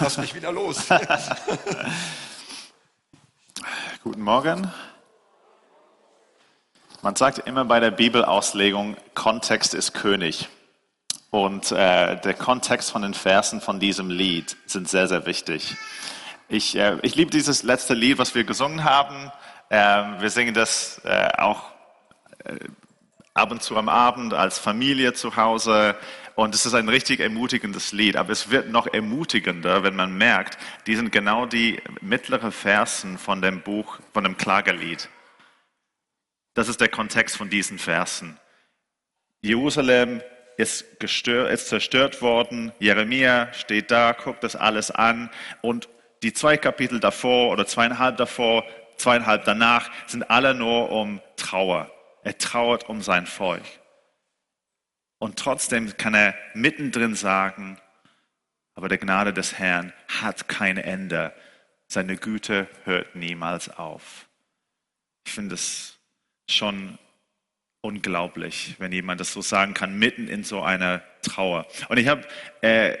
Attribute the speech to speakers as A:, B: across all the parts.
A: lass mich wieder los.
B: Guten Morgen. Man sagt immer bei der Bibelauslegung, Kontext ist König. Und äh, der Kontext von den Versen von diesem Lied sind sehr, sehr wichtig. Ich, äh, ich liebe dieses letzte Lied, was wir gesungen haben. Ähm, wir singen das äh, auch äh, ab und zu am Abend als Familie zu Hause. Und es ist ein richtig ermutigendes Lied. Aber es wird noch ermutigender, wenn man merkt, die sind genau die mittleren Versen von dem Buch, von dem Klagelied. Das ist der Kontext von diesen Versen. Jerusalem ist, gestört, ist zerstört worden. Jeremia steht da, guckt das alles an. Und die zwei Kapitel davor oder zweieinhalb davor, zweieinhalb danach sind alle nur um Trauer. Er trauert um sein Volk. Und trotzdem kann er mittendrin sagen, aber der Gnade des Herrn hat kein Ende. Seine Güte hört niemals auf. Ich finde es schon unglaublich, wenn jemand das so sagen kann, mitten in so einer Trauer. Und ich habe äh,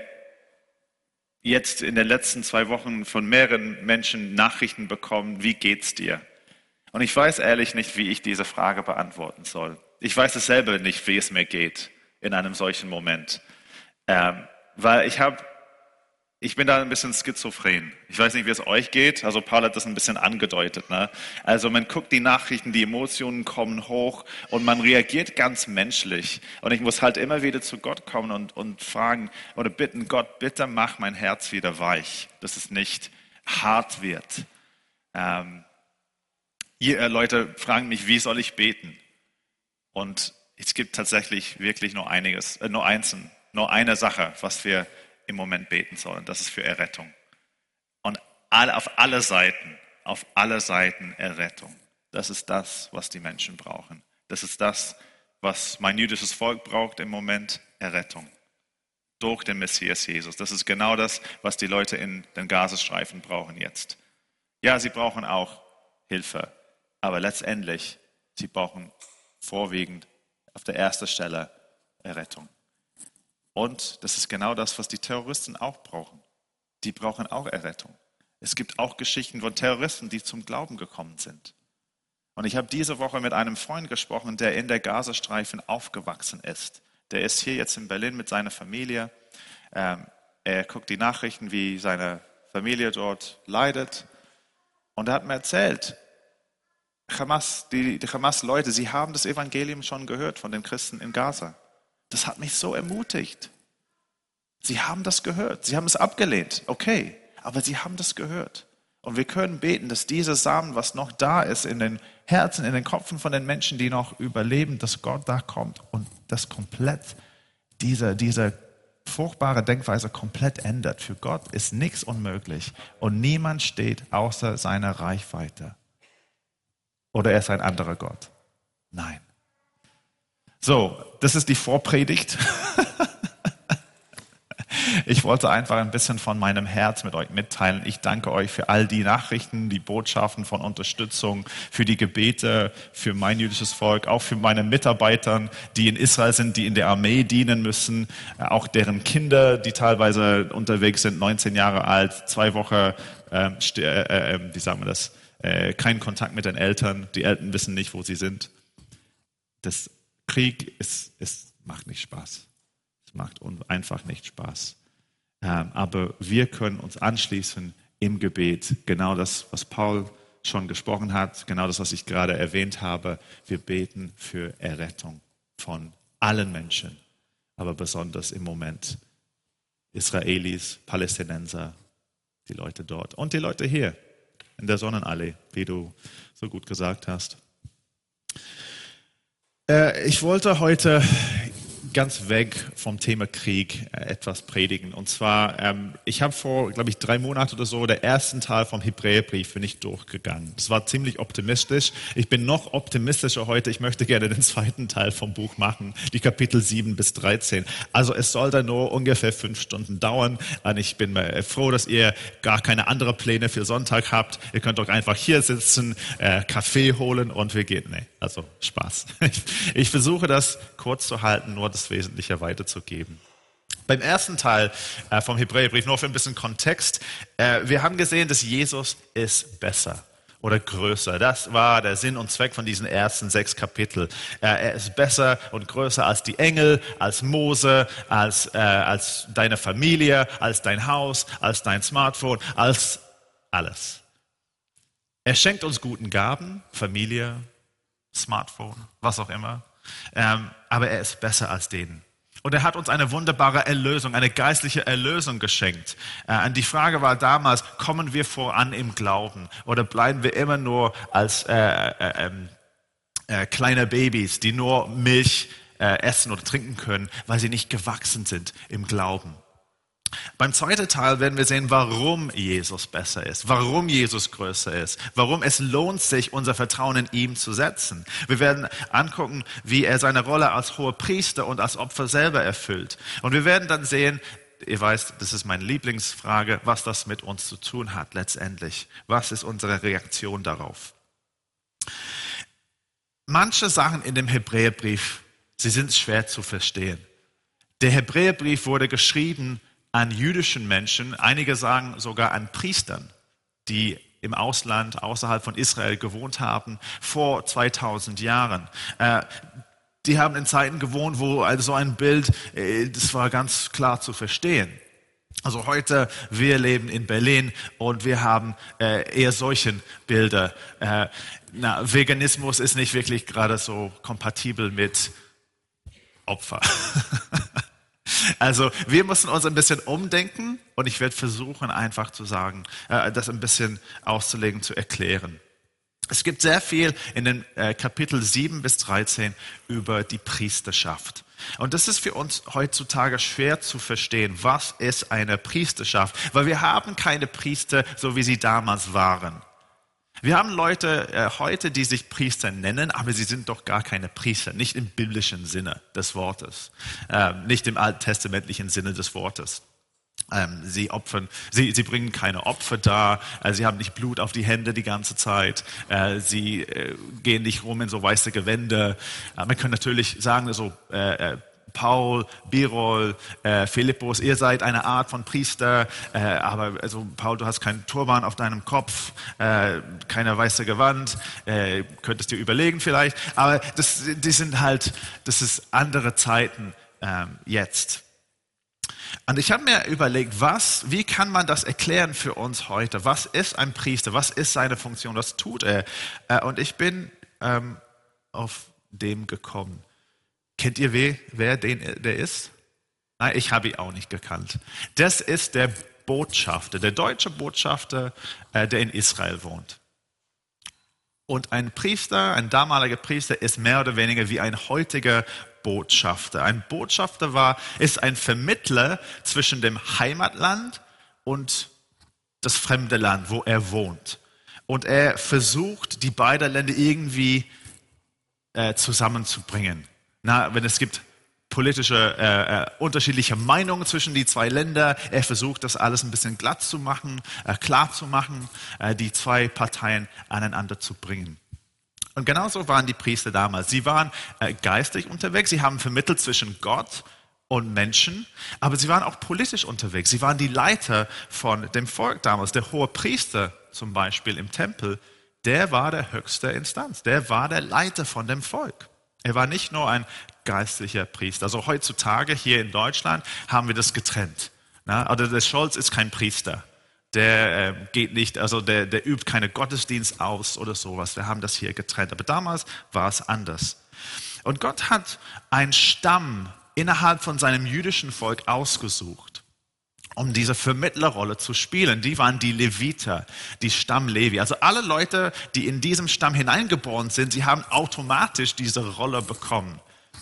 B: jetzt in den letzten zwei Wochen von mehreren Menschen Nachrichten bekommen, wie geht's dir? Und ich weiß ehrlich nicht, wie ich diese Frage beantworten soll. Ich weiß es selber nicht, wie es mir geht in einem solchen Moment. Ähm, weil ich habe ich bin da ein bisschen schizophren. Ich weiß nicht, wie es euch geht. Also Paul hat das ein bisschen angedeutet. Ne? Also man guckt die Nachrichten, die Emotionen kommen hoch und man reagiert ganz menschlich. Und ich muss halt immer wieder zu Gott kommen und, und fragen oder bitten, Gott, bitte mach mein Herz wieder weich, dass es nicht hart wird. Ähm, ihr äh, Leute fragen mich, wie soll ich beten? Und es gibt tatsächlich wirklich nur einiges, äh, nur eins, nur eine Sache, was wir im Moment beten sollen. Das ist für Errettung. Und auf alle Seiten, auf alle Seiten Errettung. Das ist das, was die Menschen brauchen. Das ist das, was mein jüdisches Volk braucht im Moment, Errettung. Durch den Messias Jesus. Das ist genau das, was die Leute in den Gazastreifen brauchen jetzt. Ja, sie brauchen auch Hilfe, aber letztendlich, sie brauchen vorwiegend auf der ersten Stelle Errettung. Und das ist genau das, was die Terroristen auch brauchen. Die brauchen auch Errettung. Es gibt auch Geschichten von Terroristen, die zum Glauben gekommen sind. Und ich habe diese Woche mit einem Freund gesprochen, der in der Gazastreifen aufgewachsen ist. Der ist hier jetzt in Berlin mit seiner Familie. Ähm, er guckt die Nachrichten, wie seine Familie dort leidet. Und er hat mir erzählt, Hamas, die, die Hamas-Leute, sie haben das Evangelium schon gehört von den Christen in Gaza. Das hat mich so ermutigt. Sie haben das gehört. Sie haben es abgelehnt. Okay. Aber sie haben das gehört. Und wir können beten, dass dieser Samen, was noch da ist, in den Herzen, in den Kopfen von den Menschen, die noch überleben, dass Gott da kommt und das komplett, diese, diese furchtbare Denkweise komplett ändert. Für Gott ist nichts unmöglich und niemand steht außer seiner Reichweite. Oder er ist ein anderer Gott. Nein. So, das ist die Vorpredigt. Ich wollte einfach ein bisschen von meinem Herz mit euch mitteilen. Ich danke euch für all die Nachrichten, die Botschaften von Unterstützung, für die Gebete, für mein jüdisches Volk, auch für meine Mitarbeitern, die in Israel sind, die in der Armee dienen müssen, auch deren Kinder, die teilweise unterwegs sind, 19 Jahre alt, zwei Wochen, ähm, äh, äh, äh, wie sagen wir das, äh, keinen Kontakt mit den Eltern. Die Eltern wissen nicht, wo sie sind. Das Krieg ist, ist, macht nicht Spaß. Es macht einfach nicht Spaß. Ähm, aber wir können uns anschließen im Gebet. Genau das, was Paul schon gesprochen hat, genau das, was ich gerade erwähnt habe. Wir beten für Errettung von allen Menschen, aber besonders im Moment Israelis, Palästinenser, die Leute dort und die Leute hier in der Sonnenallee, wie du so gut gesagt hast. Äh, ich wollte heute ganz weg vom Thema Krieg äh, etwas predigen. Und zwar, ähm, ich habe vor, glaube ich, drei Monaten oder so der ersten Teil vom Hebräerbrief bin ich durchgegangen. Das war ziemlich optimistisch. Ich bin noch optimistischer heute. Ich möchte gerne den zweiten Teil vom Buch machen, die Kapitel 7 bis 13. Also es soll da nur ungefähr fünf Stunden dauern. Und ich bin froh, dass ihr gar keine anderen Pläne für Sonntag habt. Ihr könnt doch einfach hier sitzen, äh, Kaffee holen und wir gehen. Nee, also Spaß. Ich, ich versuche das kurz zu halten, nur das Wesentliche weiterzugeben. Beim ersten Teil äh, vom Hebräerbrief, nur für ein bisschen Kontext, äh, wir haben gesehen, dass Jesus ist besser oder größer. Das war der Sinn und Zweck von diesen ersten sechs Kapitel. Er ist besser und größer als die Engel, als Mose, als, äh, als deine Familie, als dein Haus, als dein Smartphone, als alles. Er schenkt uns guten Gaben, Familie, Smartphone, was auch immer. Ähm, aber er ist besser als denen. Und er hat uns eine wunderbare Erlösung, eine geistliche Erlösung geschenkt. Äh, die Frage war damals, kommen wir voran im Glauben oder bleiben wir immer nur als äh, äh, ähm, äh, kleine Babys, die nur Milch äh, essen oder trinken können, weil sie nicht gewachsen sind im Glauben? Beim zweiten Teil werden wir sehen, warum Jesus besser ist, warum Jesus größer ist, warum es lohnt sich, unser Vertrauen in ihm zu setzen. Wir werden angucken, wie er seine Rolle als hoher Priester und als Opfer selber erfüllt. Und wir werden dann sehen, ihr weißt, das ist meine Lieblingsfrage, was das mit uns zu tun hat letztendlich. Was ist unsere Reaktion darauf? Manche Sachen in dem Hebräerbrief, sie sind schwer zu verstehen. Der Hebräerbrief wurde geschrieben an jüdischen Menschen, einige sagen sogar an Priestern, die im Ausland außerhalb von Israel gewohnt haben, vor 2000 Jahren. Äh, die haben in Zeiten gewohnt, wo also so ein Bild, äh, das war ganz klar zu verstehen. Also heute, wir leben in Berlin und wir haben äh, eher solchen Bilder. Na, Veganismus ist nicht wirklich gerade so kompatibel mit Opfer. Also wir müssen uns ein bisschen umdenken und ich werde versuchen, einfach zu sagen, äh, das ein bisschen auszulegen, zu erklären. Es gibt sehr viel in den äh, Kapitel 7 bis 13 über die Priesterschaft. Und das ist für uns heutzutage schwer zu verstehen. Was ist eine Priesterschaft? Weil wir haben keine Priester, so wie sie damals waren. Wir haben Leute äh, heute, die sich Priester nennen, aber sie sind doch gar keine Priester, nicht im biblischen Sinne des Wortes, ähm, nicht im alttestamentlichen Sinne des Wortes. Ähm, sie opfern, sie, sie bringen keine Opfer dar, äh, sie haben nicht Blut auf die Hände die ganze Zeit, äh, sie äh, gehen nicht rum in so weiße Gewänder. Äh, man kann natürlich sagen, so äh, äh, Paul, Birol, äh, Philippus, ihr seid eine Art von Priester, äh, aber also Paul, du hast keinen Turban auf deinem Kopf, äh, keine weiße Gewand, äh, könntest dir überlegen vielleicht, aber das, die sind halt, das ist andere Zeiten ähm, jetzt. Und ich habe mir überlegt, was, wie kann man das erklären für uns heute? Was ist ein Priester? Was ist seine Funktion? Was tut er? Äh, und ich bin ähm, auf dem gekommen. Kennt ihr wer, wer den, der ist? Nein, ich habe ihn auch nicht gekannt. Das ist der Botschafter, der deutsche Botschafter, äh, der in Israel wohnt. Und ein Priester, ein damaliger Priester, ist mehr oder weniger wie ein heutiger Botschafter. Ein Botschafter war, ist ein Vermittler zwischen dem Heimatland und das fremde Land, wo er wohnt. Und er versucht, die beiden Länder irgendwie äh, zusammenzubringen. Na, wenn es gibt politische äh, äh, unterschiedliche Meinungen zwischen die zwei Länder. Er versucht, das alles ein bisschen glatt zu machen, äh, klar zu machen, äh, die zwei Parteien aneinander zu bringen. Und genauso waren die Priester damals. Sie waren äh, geistig unterwegs. Sie haben vermittelt zwischen Gott und Menschen, aber sie waren auch politisch unterwegs. Sie waren die Leiter von dem Volk damals. Der hohe Priester zum Beispiel im Tempel, der war der höchste Instanz. Der war der Leiter von dem Volk. Er war nicht nur ein geistlicher Priester. Also heutzutage hier in Deutschland haben wir das getrennt. Also der Scholz ist kein Priester. Der äh, geht nicht, also der, der übt keine Gottesdienst aus oder sowas. Wir haben das hier getrennt. Aber damals war es anders. Und Gott hat einen Stamm innerhalb von seinem jüdischen Volk ausgesucht um diese Vermittlerrolle zu spielen. Die waren die Leviter, die Stamm Levi. Also alle Leute, die in diesem Stamm hineingeboren sind, sie haben automatisch diese Rolle bekommen,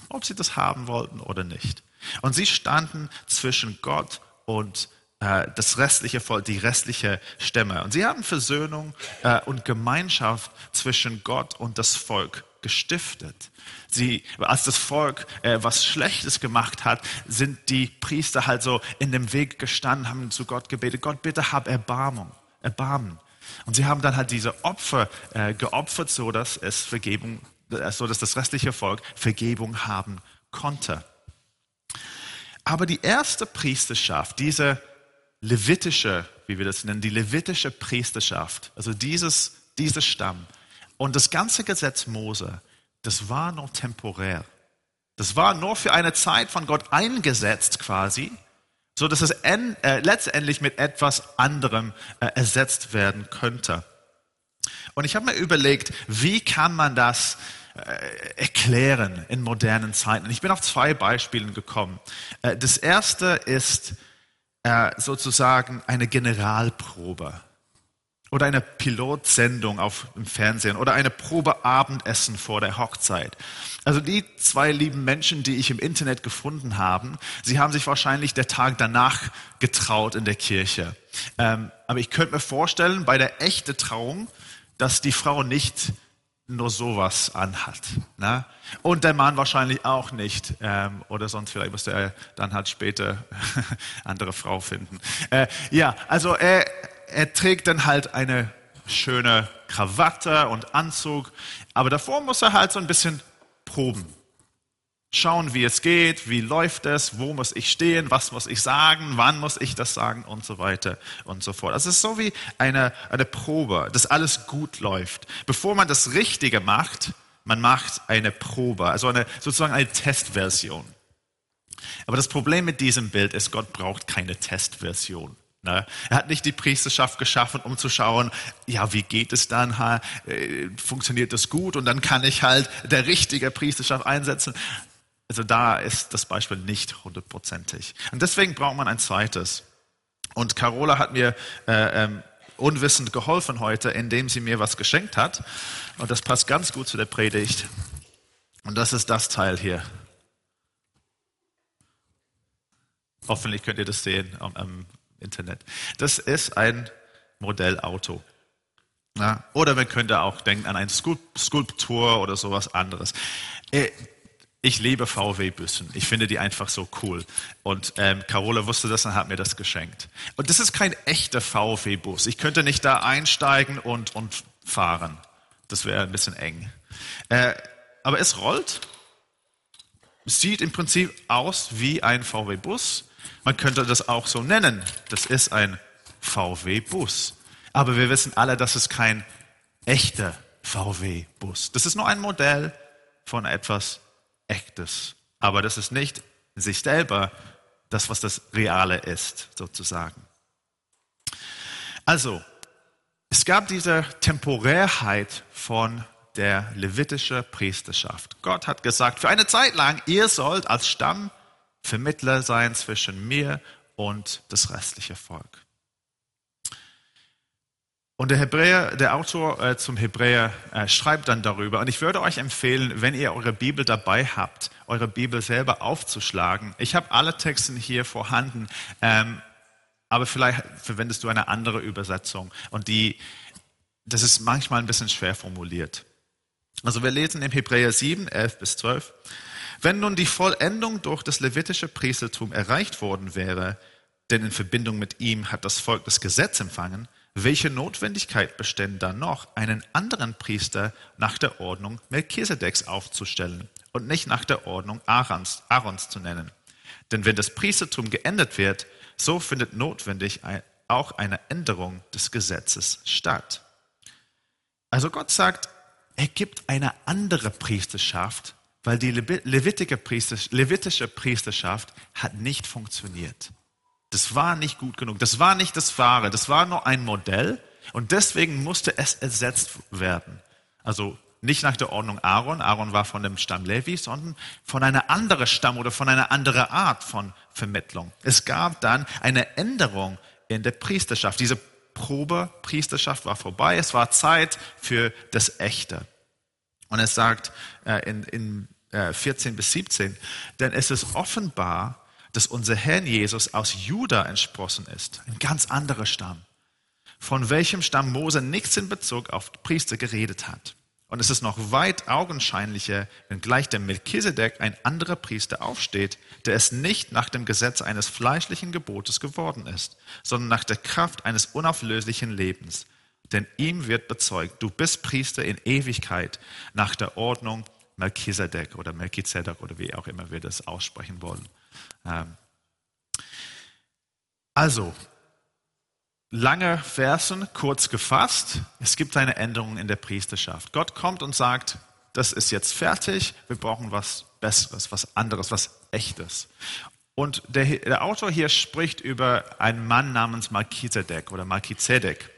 B: ob sie das haben wollten oder nicht. Und sie standen zwischen Gott und äh, das restliche Volk, die restliche Stämme. Und sie haben Versöhnung äh, und Gemeinschaft zwischen Gott und das Volk gestiftet. Sie, als das Volk äh, was Schlechtes gemacht hat, sind die Priester halt so in dem Weg gestanden, haben zu Gott gebetet, Gott bitte hab Erbarmung, Erbarmen. Und sie haben dann halt diese Opfer äh, geopfert, so dass es Vergebung, äh, so dass das restliche Volk Vergebung haben konnte. Aber die erste Priesterschaft, diese levitische, wie wir das nennen, die levitische Priesterschaft, also dieses, dieser Stamm und das ganze Gesetz Mose, das war nur temporär. Das war nur für eine Zeit von Gott eingesetzt quasi, so dass es äh, letztendlich mit etwas anderem äh, ersetzt werden könnte. Und ich habe mir überlegt, wie kann man das äh, erklären in modernen Zeiten? Ich bin auf zwei Beispielen gekommen. Äh, das erste ist äh, sozusagen eine Generalprobe oder eine Pilotsendung auf dem Fernsehen oder eine Probeabendessen vor der Hochzeit. Also die zwei lieben Menschen, die ich im Internet gefunden habe, sie haben sich wahrscheinlich der Tag danach getraut in der Kirche. Ähm, aber ich könnte mir vorstellen, bei der echten Trauung, dass die Frau nicht nur sowas anhat. Ne? Und der Mann wahrscheinlich auch nicht. Ähm, oder sonst vielleicht müsste er dann halt später andere Frau finden. Äh, ja, also er, er trägt dann halt eine schöne Krawatte und Anzug. Aber davor muss er halt so ein bisschen proben. Schauen, wie es geht, wie läuft es, wo muss ich stehen, was muss ich sagen, wann muss ich das sagen und so weiter und so fort. Also es ist so wie eine, eine Probe, dass alles gut läuft. Bevor man das Richtige macht, man macht eine Probe, also eine, sozusagen eine Testversion. Aber das Problem mit diesem Bild ist, Gott braucht keine Testversion. Ne? Er hat nicht die Priesterschaft geschaffen, um zu schauen, ja, wie geht es dann? Äh, funktioniert das gut? Und dann kann ich halt der richtige Priesterschaft einsetzen. Also da ist das Beispiel nicht hundertprozentig. Und deswegen braucht man ein zweites. Und Carola hat mir äh, ähm, unwissend geholfen heute, indem sie mir was geschenkt hat. Und das passt ganz gut zu der Predigt. Und das ist das Teil hier. Hoffentlich könnt ihr das sehen am, Internet. Das ist ein Modellauto. Ja, oder man könnte auch denken an eine Skulptur oder sowas anderes. Äh, ich liebe VW-Bussen. Ich finde die einfach so cool. Und ähm, Carola wusste das und hat mir das geschenkt. Und das ist kein echter VW-Bus. Ich könnte nicht da einsteigen und, und fahren. Das wäre ein bisschen eng. Äh, aber es rollt. Sieht im Prinzip aus wie ein VW-Bus. Man könnte das auch so nennen. Das ist ein VW-Bus. Aber wir wissen alle, das ist kein echter VW-Bus. Das ist nur ein Modell von etwas Echtes. Aber das ist nicht in sich selber das, was das Reale ist, sozusagen. Also, es gab diese Temporärheit von der levitischen Priesterschaft. Gott hat gesagt, für eine Zeit lang, ihr sollt als Stamm Vermittler sein zwischen mir und das restliche Volk. Und der Hebräer, der Autor äh, zum Hebräer äh, schreibt dann darüber. Und ich würde euch empfehlen, wenn ihr eure Bibel dabei habt, eure Bibel selber aufzuschlagen. Ich habe alle Texte hier vorhanden, ähm, aber vielleicht verwendest du eine andere Übersetzung. Und die, das ist manchmal ein bisschen schwer formuliert. Also wir lesen im Hebräer 7, 11 bis 12. Wenn nun die Vollendung durch das levitische Priestertum erreicht worden wäre, denn in Verbindung mit ihm hat das Volk das Gesetz empfangen, welche Notwendigkeit bestände dann noch, einen anderen Priester nach der Ordnung Melchisedeks aufzustellen und nicht nach der Ordnung Aarons, Aarons zu nennen? Denn wenn das Priestertum geändert wird, so findet notwendig auch eine Änderung des Gesetzes statt. Also Gott sagt, er gibt eine andere Priesterschaft, weil die levitische Priesterschaft hat nicht funktioniert. Das war nicht gut genug. Das war nicht das Wahre. Das war nur ein Modell. Und deswegen musste es ersetzt werden. Also nicht nach der Ordnung Aaron. Aaron war von dem Stamm Levi, sondern von einer anderen Stamm oder von einer anderen Art von Vermittlung. Es gab dann eine Änderung in der Priesterschaft. Diese Probepriesterschaft war vorbei. Es war Zeit für das Echte. Und es sagt äh, in, in äh, 14 bis 17, denn es ist offenbar, dass unser Herr Jesus aus Juda entsprossen ist, ein ganz anderer Stamm, von welchem Stamm Mose nichts in Bezug auf Priester geredet hat. Und es ist noch weit augenscheinlicher, wenn gleich der Melchisedek ein anderer Priester aufsteht, der es nicht nach dem Gesetz eines fleischlichen Gebotes geworden ist, sondern nach der Kraft eines unauflöslichen Lebens. Denn ihm wird bezeugt, du bist Priester in Ewigkeit nach der Ordnung Melchisedek oder Melchizedek oder wie auch immer wir das aussprechen wollen. Ähm, Also, lange Versen, kurz gefasst. Es gibt eine Änderung in der Priesterschaft. Gott kommt und sagt, das ist jetzt fertig, wir brauchen was Besseres, was anderes, was Echtes. Und der, der Autor hier spricht über einen Mann namens Melchizedek oder Melchizedek.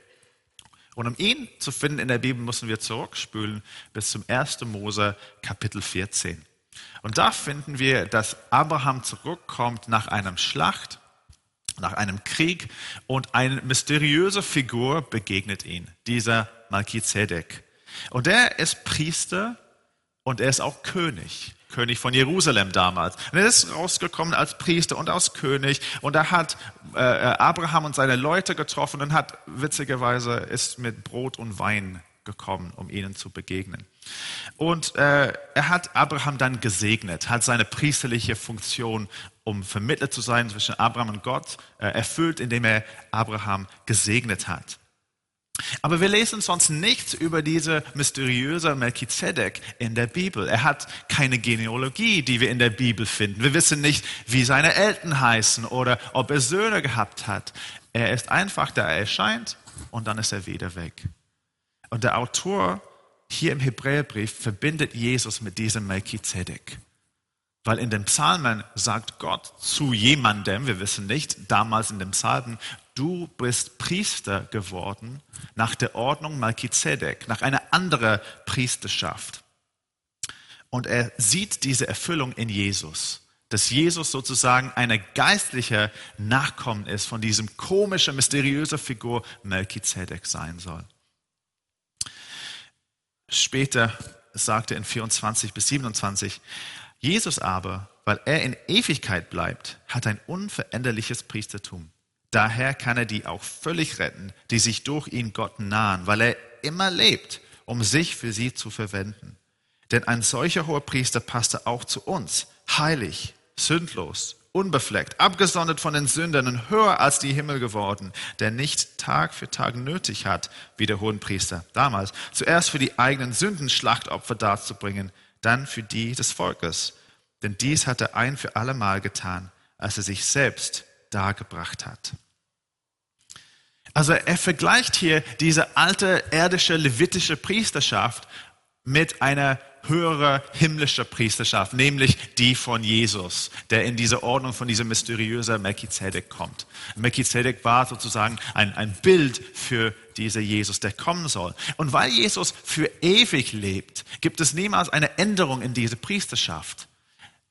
B: Und um ihn zu finden in der Bibel, müssen wir zurückspülen bis zum 1. Mose Kapitel 14. Und da finden wir, dass Abraham zurückkommt nach einem Schlacht nach einem Krieg und eine mysteriöse Figur begegnet ihn, dieser Melchizedek. Und er ist Priester und er ist auch König. König von Jerusalem damals. Und er ist rausgekommen als Priester und als König und er hat äh, Abraham und seine Leute getroffen und hat witzigerweise ist mit Brot und Wein gekommen, um ihnen zu begegnen. Und äh, er hat Abraham dann gesegnet, hat seine priesterliche Funktion, um Vermittler zu sein zwischen Abraham und Gott, äh, erfüllt, indem er Abraham gesegnet hat. Aber wir lesen sonst nichts über diese mysteriöse Melchizedek in der Bibel. Er hat keine Genealogie, die wir in der Bibel finden. Wir wissen nicht, wie seine Eltern heißen oder ob er Söhne gehabt hat. Er ist einfach da, er erscheint und dann ist er wieder weg. Und der Autor hier im Hebräerbrief verbindet Jesus mit diesem Melchizedek. Weil in den Psalmen sagt Gott zu jemandem, wir wissen nicht, damals in den Psalmen, du bist Priester geworden nach der Ordnung Melchizedek, nach einer anderen Priesterschaft. Und er sieht diese Erfüllung in Jesus, dass Jesus sozusagen eine geistliche Nachkommen ist von diesem komischen, mysteriösen Figur Melchizedek sein soll. Später sagte in 24 bis 27, Jesus aber, weil er in Ewigkeit bleibt, hat ein unveränderliches Priestertum. Daher kann er die auch völlig retten, die sich durch ihn Gott nahen, weil er immer lebt, um sich für sie zu verwenden. Denn ein solcher hoher Priester passte auch zu uns, heilig, sündlos, unbefleckt, abgesondert von den Sündern und höher als die Himmel geworden, der nicht Tag für Tag nötig hat, wie der Hohenpriester damals, zuerst für die eigenen Sünden Schlachtopfer darzubringen, dann für die des Volkes. Denn dies hat er ein für allemal getan, als er sich selbst dargebracht hat. Also er vergleicht hier diese alte irdische levitische Priesterschaft mit einer höhere himmlische Priesterschaft, nämlich die von Jesus, der in diese Ordnung von dieser mysteriösen Melchizedek kommt. Melchizedek war sozusagen ein, ein Bild für dieser Jesus, der kommen soll. Und weil Jesus für ewig lebt, gibt es niemals eine Änderung in diese Priesterschaft.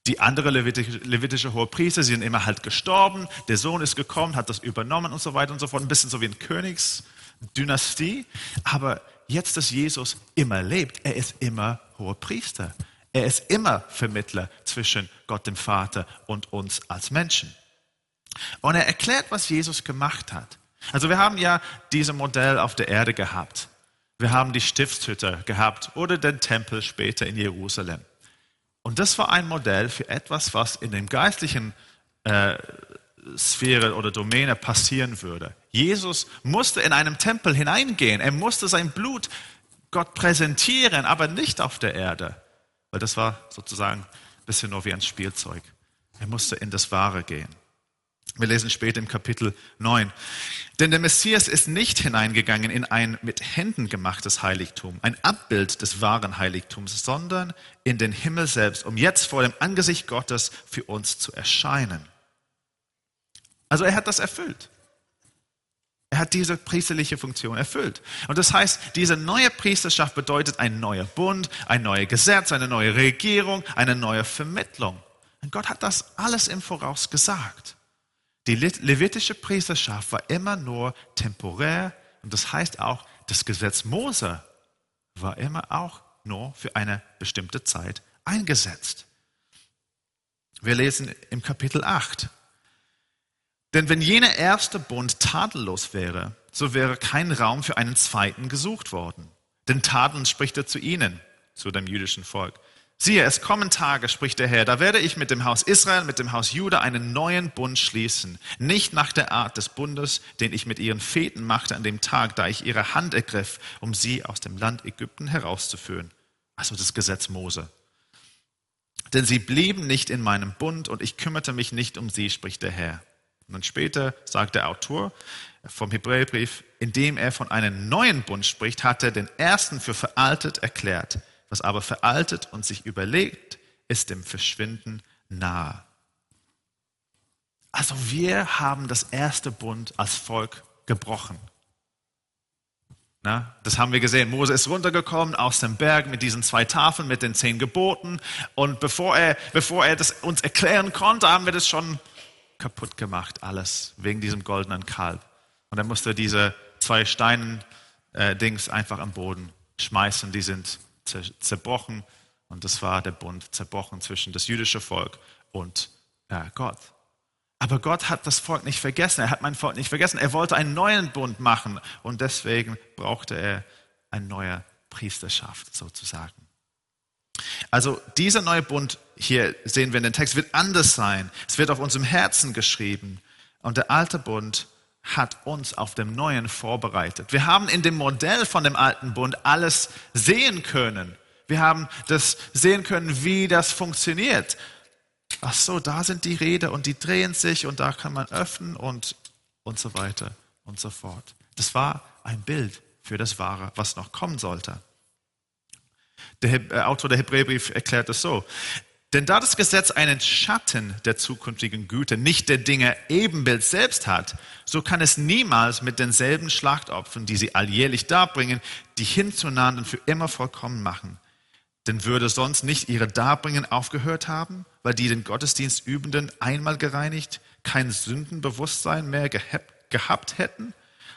B: Die andere levitische, levitische Hohepriester, sie sind immer halt gestorben, der Sohn ist gekommen, hat das übernommen und so weiter und so fort, ein bisschen so wie eine Königsdynastie. Aber jetzt, dass Jesus immer lebt, er ist immer hoher Priester. Er ist immer Vermittler zwischen Gott dem Vater und uns als Menschen. Und er erklärt, was Jesus gemacht hat. Also wir haben ja dieses Modell auf der Erde gehabt. Wir haben die Stiftshütte gehabt oder den Tempel später in Jerusalem. Und das war ein Modell für etwas, was in dem geistlichen äh, Sphäre oder Domäne passieren würde. Jesus musste in einem Tempel hineingehen. Er musste sein Blut Gott präsentieren, aber nicht auf der Erde. Weil das war sozusagen ein bisschen nur wie ein Spielzeug. Er musste in das Wahre gehen. Wir lesen später im Kapitel 9. Denn der Messias ist nicht hineingegangen in ein mit Händen gemachtes Heiligtum, ein Abbild des wahren Heiligtums, sondern in den Himmel selbst, um jetzt vor dem Angesicht Gottes für uns zu erscheinen. Also er hat das erfüllt. Er hat diese priesterliche Funktion erfüllt. Und das heißt, diese neue Priesterschaft bedeutet ein neuer Bund, ein neues Gesetz, eine neue Regierung, eine neue Vermittlung. Und Gott hat das alles im Voraus gesagt. Die levitische Priesterschaft war immer nur temporär und das heißt auch, das Gesetz Mose war immer auch nur für eine bestimmte Zeit eingesetzt. Wir lesen im Kapitel 8. Denn wenn jener erste Bund tadellos wäre, so wäre kein Raum für einen zweiten gesucht worden. Denn Tadeln spricht er zu ihnen, zu dem jüdischen Volk. Siehe, es kommen Tage, spricht der Herr, da werde ich mit dem Haus Israel, mit dem Haus Juda einen neuen Bund schließen. Nicht nach der Art des Bundes, den ich mit ihren Vätern machte an dem Tag, da ich ihre Hand ergriff, um sie aus dem Land Ägypten herauszuführen. Also das Gesetz Mose. Denn sie blieben nicht in meinem Bund und ich kümmerte mich nicht um sie, spricht der Herr. Und dann später sagt der Autor vom Hebräerbrief, indem er von einem neuen Bund spricht, hat er den ersten für veraltet erklärt. Was aber veraltet und sich überlegt, ist dem Verschwinden nahe. Also wir haben das erste Bund als Volk gebrochen. Na, das haben wir gesehen. Mose ist runtergekommen aus dem Berg mit diesen zwei Tafeln, mit den zehn Geboten. Und bevor er, bevor er das uns erklären konnte, haben wir das schon kaputt gemacht, alles, wegen diesem goldenen Kalb. Und er musste diese zwei Steinen äh, einfach am Boden schmeißen. Die sind zerbrochen. Und das war der Bund zerbrochen zwischen das jüdische Volk und äh, Gott. Aber Gott hat das Volk nicht vergessen. Er hat mein Volk nicht vergessen. Er wollte einen neuen Bund machen und deswegen brauchte er eine neue Priesterschaft sozusagen. Also dieser neue Bund, hier sehen wir in den Text, wird anders sein. Es wird auf unserem Herzen geschrieben. Und der alte Bund hat uns auf dem neuen vorbereitet. Wir haben in dem Modell von dem alten Bund alles sehen können. Wir haben das sehen können, wie das funktioniert ach so, da sind die Räder und die drehen sich und da kann man öffnen und, und so weiter und so fort. Das war ein Bild für das Wahre, was noch kommen sollte. Der äh, Autor der Hebräerbrief erklärt es so. Denn da das Gesetz einen Schatten der zukünftigen Güte, nicht der Dinge Ebenbild selbst hat, so kann es niemals mit denselben Schlachtopfern, die sie alljährlich darbringen, die hinzunahenden für immer vollkommen machen. Denn würde sonst nicht ihre Darbringen aufgehört haben, weil die den Gottesdienst Übenden einmal gereinigt, kein Sündenbewusstsein mehr gehabt hätten?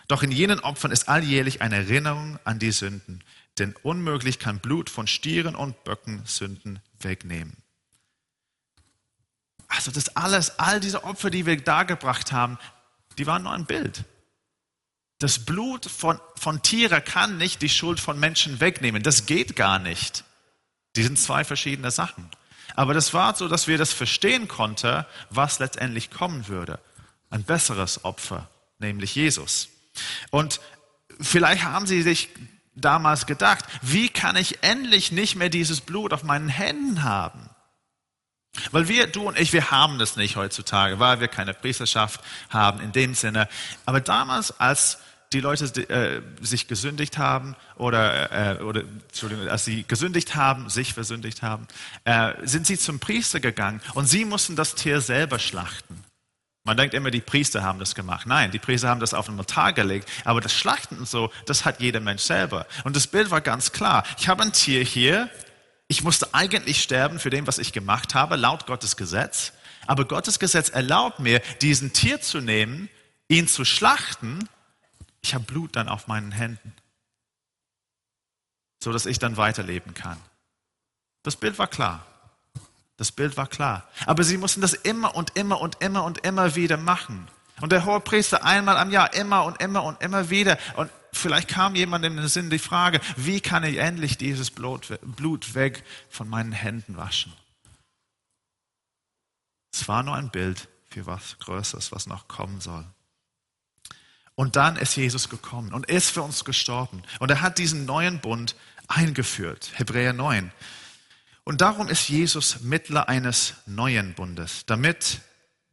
B: Doch in jenen Opfern ist alljährlich eine Erinnerung an die Sünden. Denn unmöglich kann Blut von Stieren und Böcken Sünden wegnehmen. Also das alles, all diese Opfer, die wir dargebracht haben, die waren nur ein Bild. Das Blut von, von Tieren kann nicht die Schuld von Menschen wegnehmen. Das geht gar nicht. Die sind zwei verschiedene Sachen. Aber das war so, dass wir das verstehen konnten, was letztendlich kommen würde. Ein besseres Opfer, nämlich Jesus. Und vielleicht haben Sie sich damals gedacht, wie kann ich endlich nicht mehr dieses Blut auf meinen Händen haben? Weil wir, du und ich, wir haben das nicht heutzutage, weil wir keine Priesterschaft haben in dem Sinne. Aber damals, als die Leute äh, sich gesündigt haben oder, äh, oder Entschuldigung, als sie gesündigt haben, sich versündigt haben, äh, sind sie zum Priester gegangen und sie mussten das Tier selber schlachten. Man denkt immer, die Priester haben das gemacht. Nein, die Priester haben das auf den Altar gelegt. Aber das Schlachten und so, das hat jeder Mensch selber. Und das Bild war ganz klar. Ich habe ein Tier hier. Ich musste eigentlich sterben für dem, was ich gemacht habe, laut Gottes Gesetz. Aber Gottes Gesetz erlaubt mir, diesen Tier zu nehmen, ihn zu schlachten ich habe Blut dann auf meinen Händen, so dass ich dann weiterleben kann. Das Bild war klar. Das Bild war klar. Aber sie mussten das immer und immer und immer und immer wieder machen. Und der hohe Priester einmal am Jahr, immer und immer und immer wieder. Und vielleicht kam jemand in den Sinn die Frage, wie kann ich endlich dieses Blut weg von meinen Händen waschen? Es war nur ein Bild für was Größeres, was noch kommen soll. Und dann ist Jesus gekommen und ist für uns gestorben. Und er hat diesen neuen Bund eingeführt, Hebräer 9. Und darum ist Jesus Mittler eines neuen Bundes, damit,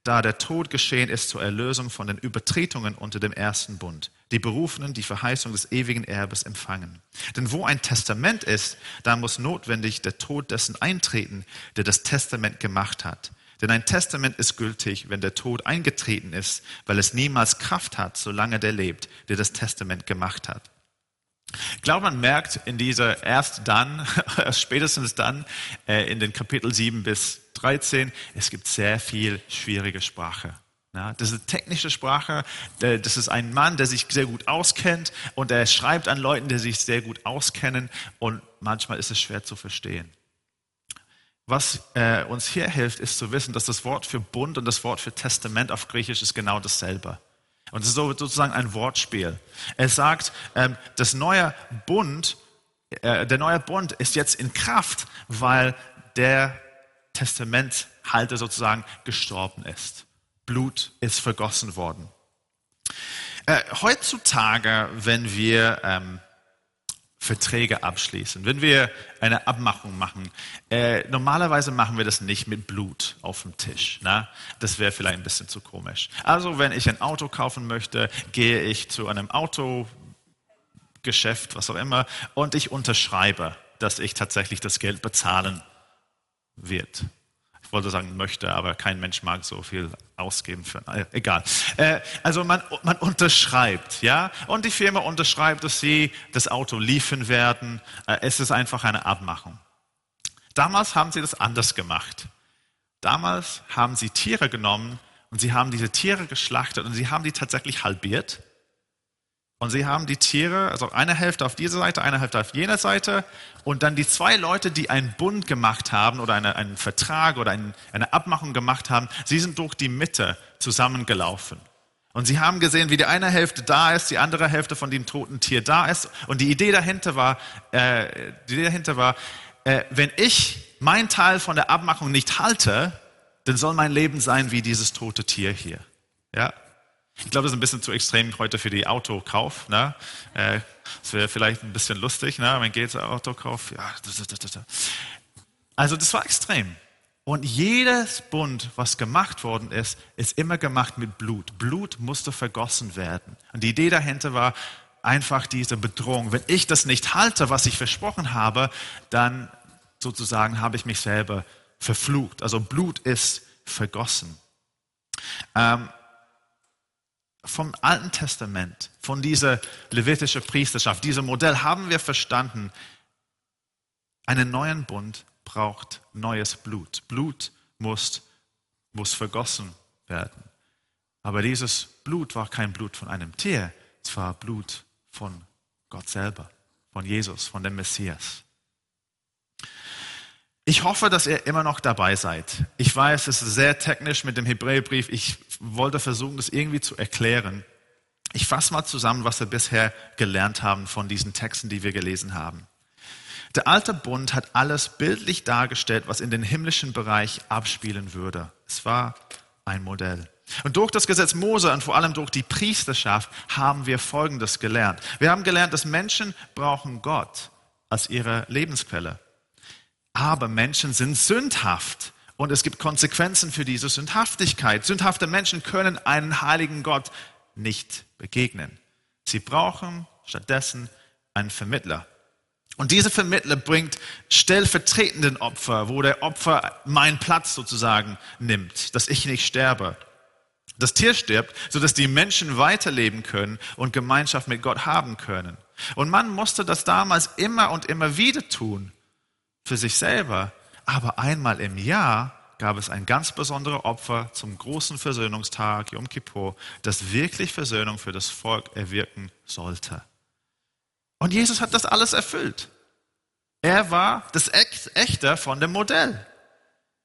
B: da der Tod geschehen ist zur Erlösung von den Übertretungen unter dem ersten Bund, die Berufenen die Verheißung des ewigen Erbes empfangen. Denn wo ein Testament ist, da muss notwendig der Tod dessen eintreten, der das Testament gemacht hat. Denn ein Testament ist gültig, wenn der Tod eingetreten ist, weil es niemals Kraft hat, solange der lebt, der das Testament gemacht hat. Ich glaube, man merkt in dieser erst dann, spätestens dann, äh, in den Kapitel 7 bis 13, es gibt sehr viel schwierige Sprache. das ist technische Sprache. Das ist ein Mann, der sich sehr gut auskennt und er schreibt an Leuten, die sich sehr gut auskennen und manchmal ist es schwer zu verstehen. Was äh, uns hier hilft, ist zu wissen, dass das Wort für Bund und das Wort für Testament auf Griechisch ist genau dasselbe. Und es ist sozusagen ein Wortspiel. Es sagt, ähm, das neue Bund, äh, der neue Bund ist jetzt in Kraft, weil der Testamenthalter sozusagen gestorben ist. Blut ist vergossen worden. Äh, heutzutage, wenn wir ähm, Verträge abschließen, wenn wir eine Abmachung machen, äh, normalerweise machen wir das nicht mit Blut auf dem Tisch. Na? Das wäre vielleicht ein bisschen zu komisch. Also wenn ich ein Auto kaufen möchte, gehe ich zu einem Autogeschäft, was auch immer, und ich unterschreibe, dass ich tatsächlich das Geld bezahlen wird ich wollte sagen möchte, aber kein Mensch mag so viel ausgeben für, äh, egal. Äh, also man, man unterschreibt, ja, und die Firma unterschreibt, dass sie das Auto liefern werden. Äh, es ist einfach eine Abmachung. Damals haben sie das anders gemacht. Damals haben sie Tiere genommen und sie haben diese Tiere geschlachtet und sie haben die tatsächlich halbiert und sie haben die Tiere, also eine Hälfte auf dieser Seite, eine Hälfte auf jener Seite. Und dann die zwei Leute, die einen Bund gemacht haben oder eine, einen Vertrag oder ein, eine Abmachung gemacht haben, sie sind durch die Mitte zusammengelaufen. Und sie haben gesehen, wie die eine Hälfte da ist, die andere Hälfte von dem toten Tier da ist. Und die Idee dahinter war, äh, die Idee dahinter war, äh, wenn ich meinen Teil von der Abmachung nicht halte, dann soll mein Leben sein wie dieses tote Tier hier. Ja, ich glaube, das ist ein bisschen zu extrem heute für die Autokauf. Ne? Äh, das wäre vielleicht ein bisschen lustig, ne? man geht zum Autokauf. Ja. Also das war extrem. Und jedes Bund, was gemacht worden ist, ist immer gemacht mit Blut. Blut musste vergossen werden. Und die Idee dahinter war einfach diese Bedrohung. Wenn ich das nicht halte, was ich versprochen habe, dann sozusagen habe ich mich selber verflucht. Also Blut ist vergossen. Ähm, vom Alten Testament, von dieser levitischen Priesterschaft, diesem Modell haben wir verstanden, einen neuen Bund braucht neues Blut. Blut muss, muss vergossen werden. Aber dieses Blut war kein Blut von einem Tier, es war Blut von Gott selber, von Jesus, von dem Messias. Ich hoffe, dass ihr immer noch dabei seid. Ich weiß, es ist sehr technisch mit dem Hebräerbrief. Ich wollte versuchen, das irgendwie zu erklären. Ich fasse mal zusammen, was wir bisher gelernt haben von diesen Texten, die wir gelesen haben. Der alte Bund hat alles bildlich dargestellt, was in den himmlischen Bereich abspielen würde. Es war ein Modell. Und durch das Gesetz Mose und vor allem durch die Priesterschaft haben wir Folgendes gelernt. Wir haben gelernt, dass Menschen brauchen Gott als ihre Lebensquelle. Aber Menschen sind sündhaft und es gibt Konsequenzen für diese Sündhaftigkeit. Sündhafte Menschen können einen heiligen Gott nicht begegnen. Sie brauchen stattdessen einen Vermittler. Und dieser Vermittler bringt stellvertretenden Opfer, wo der Opfer meinen Platz sozusagen nimmt, dass ich nicht sterbe. Das Tier stirbt, sodass die Menschen weiterleben können und Gemeinschaft mit Gott haben können. Und man musste das damals immer und immer wieder tun für sich selber, aber einmal im Jahr gab es ein ganz besonderes Opfer zum großen Versöhnungstag, Yom Kippur, das wirklich Versöhnung für das Volk erwirken sollte. Und Jesus hat das alles erfüllt. Er war das Echte von dem Modell.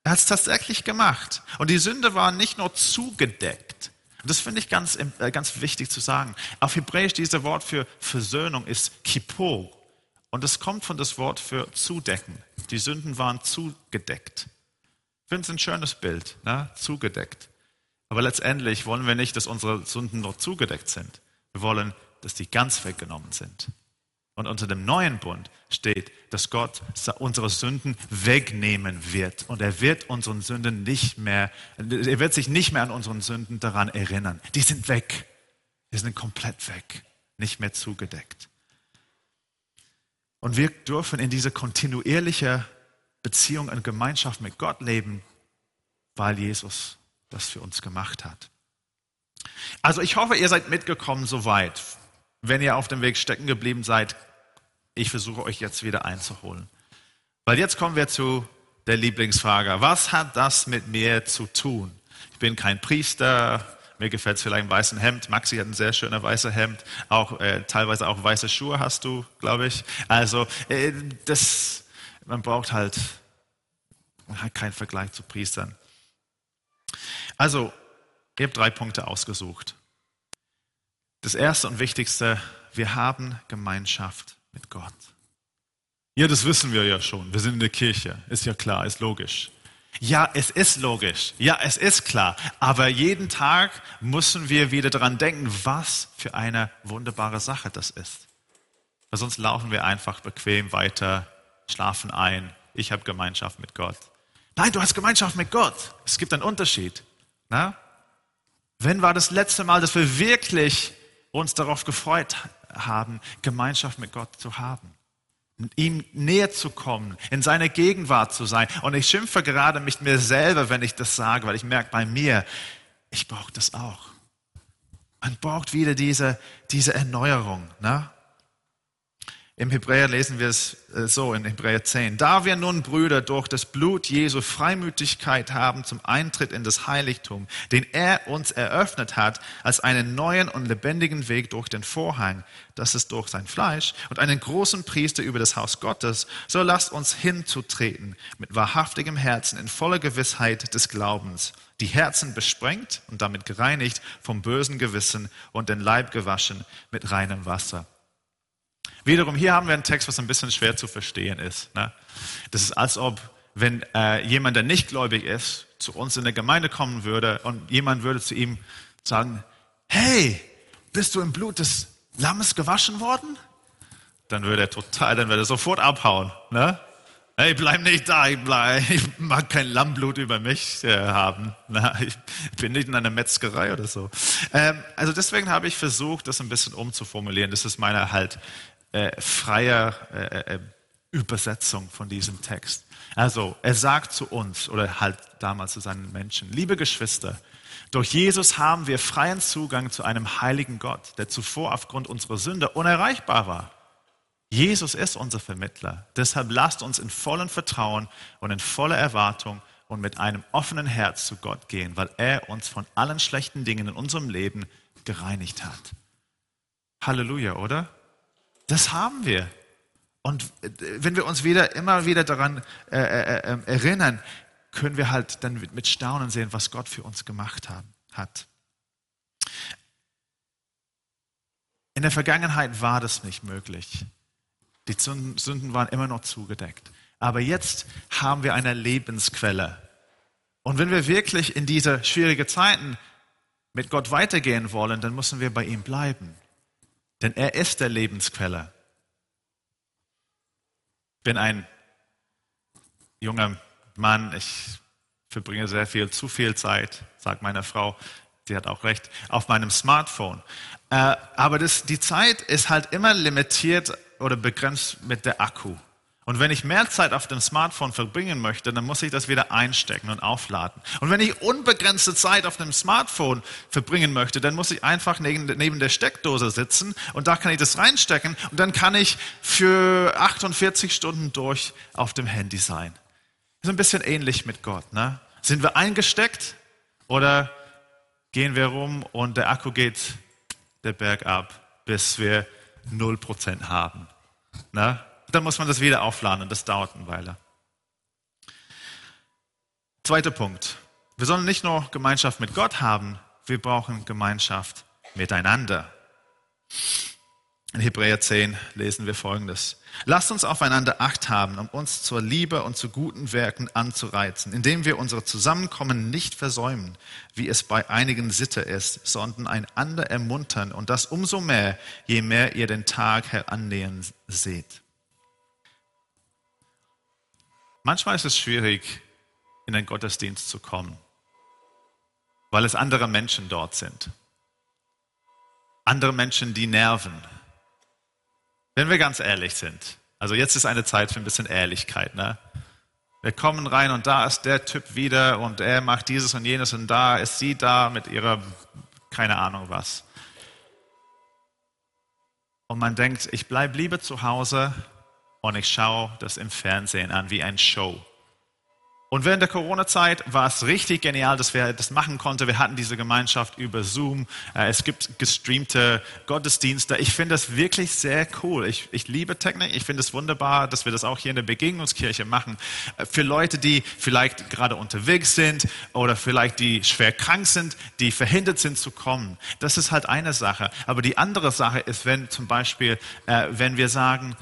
B: Er hat es tatsächlich gemacht. Und die Sünde war nicht nur zugedeckt. Und das finde ich ganz, äh, ganz wichtig zu sagen. Auf Hebräisch dieses Wort für Versöhnung ist Kippur. Und es kommt von das Wort für zudecken. Die Sünden waren zugedeckt. Ich finde es ein schönes Bild, ne? zugedeckt. Aber letztendlich wollen wir nicht, dass unsere Sünden nur zugedeckt sind. Wir wollen, dass die ganz weggenommen sind. Und unter dem neuen Bund steht, dass Gott unsere Sünden wegnehmen wird. Und er wird unseren Sünden nicht mehr, er wird sich nicht mehr an unseren Sünden daran erinnern. Die sind weg. Die sind komplett weg. Nicht mehr zugedeckt. Und wir dürfen in dieser kontinuierlichen Beziehung und Gemeinschaft mit Gott leben, weil Jesus das für uns gemacht hat. Also ich hoffe, ihr seid mitgekommen soweit. Wenn ihr auf dem Weg stecken geblieben seid, ich versuche euch jetzt wieder einzuholen. Weil jetzt kommen wir zu der Lieblingsfrage. Was hat das mit mir zu tun? Ich bin kein Priester, mir gefällt es vielleicht im weißen Hemd. Maxi hat ein sehr schönes weißes Hemd. Auch, äh, teilweise auch weiße Schuhe hast du, glaube ich. Also, äh, das, man braucht halt, man hat keinen Vergleich zu Priestern. Also, ich habe drei Punkte ausgesucht. Das erste und wichtigste, wir haben Gemeinschaft mit Gott. Ja, das wissen wir ja schon. Wir sind in der Kirche. Ist ja klar, ist logisch. Ja, es ist logisch. Ja, es ist klar. Aber jeden Tag müssen wir wieder daran denken, was für eine wunderbare Sache das ist. Weil sonst laufen wir einfach bequem weiter, schlafen ein. Ich habe Gemeinschaft mit Gott. Nein, du hast Gemeinschaft mit Gott. Es gibt einen Unterschied. Na? Wenn war das letzte Mal, dass wir wirklich uns darauf gefreut haben, Gemeinschaft mit Gott zu haben? Ihm näher zu kommen, in seiner Gegenwart zu sein. Und ich schimpfe gerade mit mir selber, wenn ich das sage, weil ich merke bei mir, ich brauche das auch. Man braucht wieder diese, diese Erneuerung. Ne? Im Hebräer lesen wir es äh, so in Hebräer 10. Da wir nun, Brüder, durch das Blut Jesu Freimütigkeit haben zum Eintritt in das Heiligtum, den er uns eröffnet hat, als einen neuen und lebendigen Weg durch den Vorhang, das ist durch sein Fleisch, und einen großen Priester über das Haus Gottes, so lasst uns hinzutreten mit wahrhaftigem Herzen in voller Gewissheit des Glaubens, die Herzen besprengt und damit gereinigt vom bösen Gewissen und den Leib gewaschen mit reinem Wasser. Wiederum, hier haben wir einen Text, was ein bisschen schwer zu verstehen ist. Ne? Das ist, als ob, wenn äh, jemand, der nicht gläubig ist, zu uns in der Gemeinde kommen würde und jemand würde zu ihm sagen, hey, bist du im Blut des Lammes gewaschen worden? Dann würde er total, dann würde er sofort abhauen. Ne? Hey, bleib nicht da, ich, bleib, ich mag kein Lammblut über mich äh, haben. Na, ich bin nicht in einer Metzgerei oder so. Ähm, also deswegen habe ich versucht, das ein bisschen umzuformulieren. Das ist meine halt äh, freie äh, äh, Übersetzung von diesem Text. Also, er sagt zu uns, oder halt damals zu seinen Menschen, liebe Geschwister, durch Jesus haben wir freien Zugang zu einem heiligen Gott, der zuvor aufgrund unserer Sünde unerreichbar war. Jesus ist unser Vermittler. Deshalb lasst uns in vollem Vertrauen und in voller Erwartung und mit einem offenen Herz zu Gott gehen, weil er uns von allen schlechten Dingen in unserem Leben gereinigt hat. Halleluja, oder? Das haben wir. Und äh, wenn wir uns wieder immer wieder daran äh, äh, äh, erinnern, können wir halt dann mit Staunen sehen, was Gott für uns gemacht haben, hat. In der Vergangenheit war das nicht möglich. Die Sünden waren immer noch zugedeckt. Aber jetzt haben wir eine Lebensquelle. Und wenn wir wirklich in diese schwierigen Zeiten mit Gott weitergehen wollen, dann müssen wir bei ihm bleiben. Denn er ist der Lebensquelle. Ich bin ein junger Mann, ich verbringe sehr viel, zu viel Zeit, sagt meine Frau, sie hat auch recht, auf meinem Smartphone. Äh, aber das, die Zeit ist halt immer limitiert oder begrenzt mit der Akku. Und wenn ich mehr Zeit auf dem Smartphone verbringen möchte, dann muss ich das wieder einstecken und aufladen. Und wenn ich unbegrenzte Zeit auf dem Smartphone verbringen möchte, dann muss ich einfach neben, der Steckdose sitzen und da kann ich das reinstecken und dann kann ich für 48 Stunden durch auf dem Handy sein. Ist ein bisschen ähnlich mit Gott. Ne? Sind wir eingesteckt oder gehen wir rum und der Akku geht der Berg ab, bis wir 0% haben? Ne? Dann muss man das wieder aufladen und das dauert eine Weile. Zweiter Punkt. Wir sollen nicht nur Gemeinschaft mit Gott haben, wir brauchen Gemeinschaft miteinander. In Hebräer 10 lesen wir Folgendes. Lasst uns aufeinander Acht haben, um uns zur Liebe und zu guten Werken anzureizen, indem wir unsere Zusammenkommen nicht versäumen, wie es bei einigen Sitte ist, sondern einander ermuntern und das umso mehr, je mehr ihr den Tag herannähern seht. Manchmal ist es schwierig, in den Gottesdienst zu kommen, weil es andere Menschen dort sind. Andere Menschen, die nerven. Wenn wir ganz ehrlich sind. Also jetzt ist eine Zeit für ein bisschen Ehrlichkeit. Ne? Wir kommen rein und da ist der Typ wieder und er macht dieses und jenes und da ist sie da mit ihrer, keine Ahnung was. Und man denkt, ich bleibe lieber zu Hause und ich schaue das im Fernsehen an wie ein Show. Und während der Corona-Zeit war es richtig genial, dass wir das machen konnten. Wir hatten diese Gemeinschaft über Zoom. Äh, es gibt gestreamte Gottesdienste. Ich finde das wirklich sehr cool. Ich, ich liebe Technik. Ich finde es wunderbar, dass wir das auch hier in der Begegnungskirche machen. Äh, für Leute, die vielleicht gerade unterwegs sind oder vielleicht die schwer krank sind, die verhindert sind zu kommen. Das ist halt eine Sache. Aber die andere Sache ist, wenn zum Beispiel, äh, wenn wir sagen,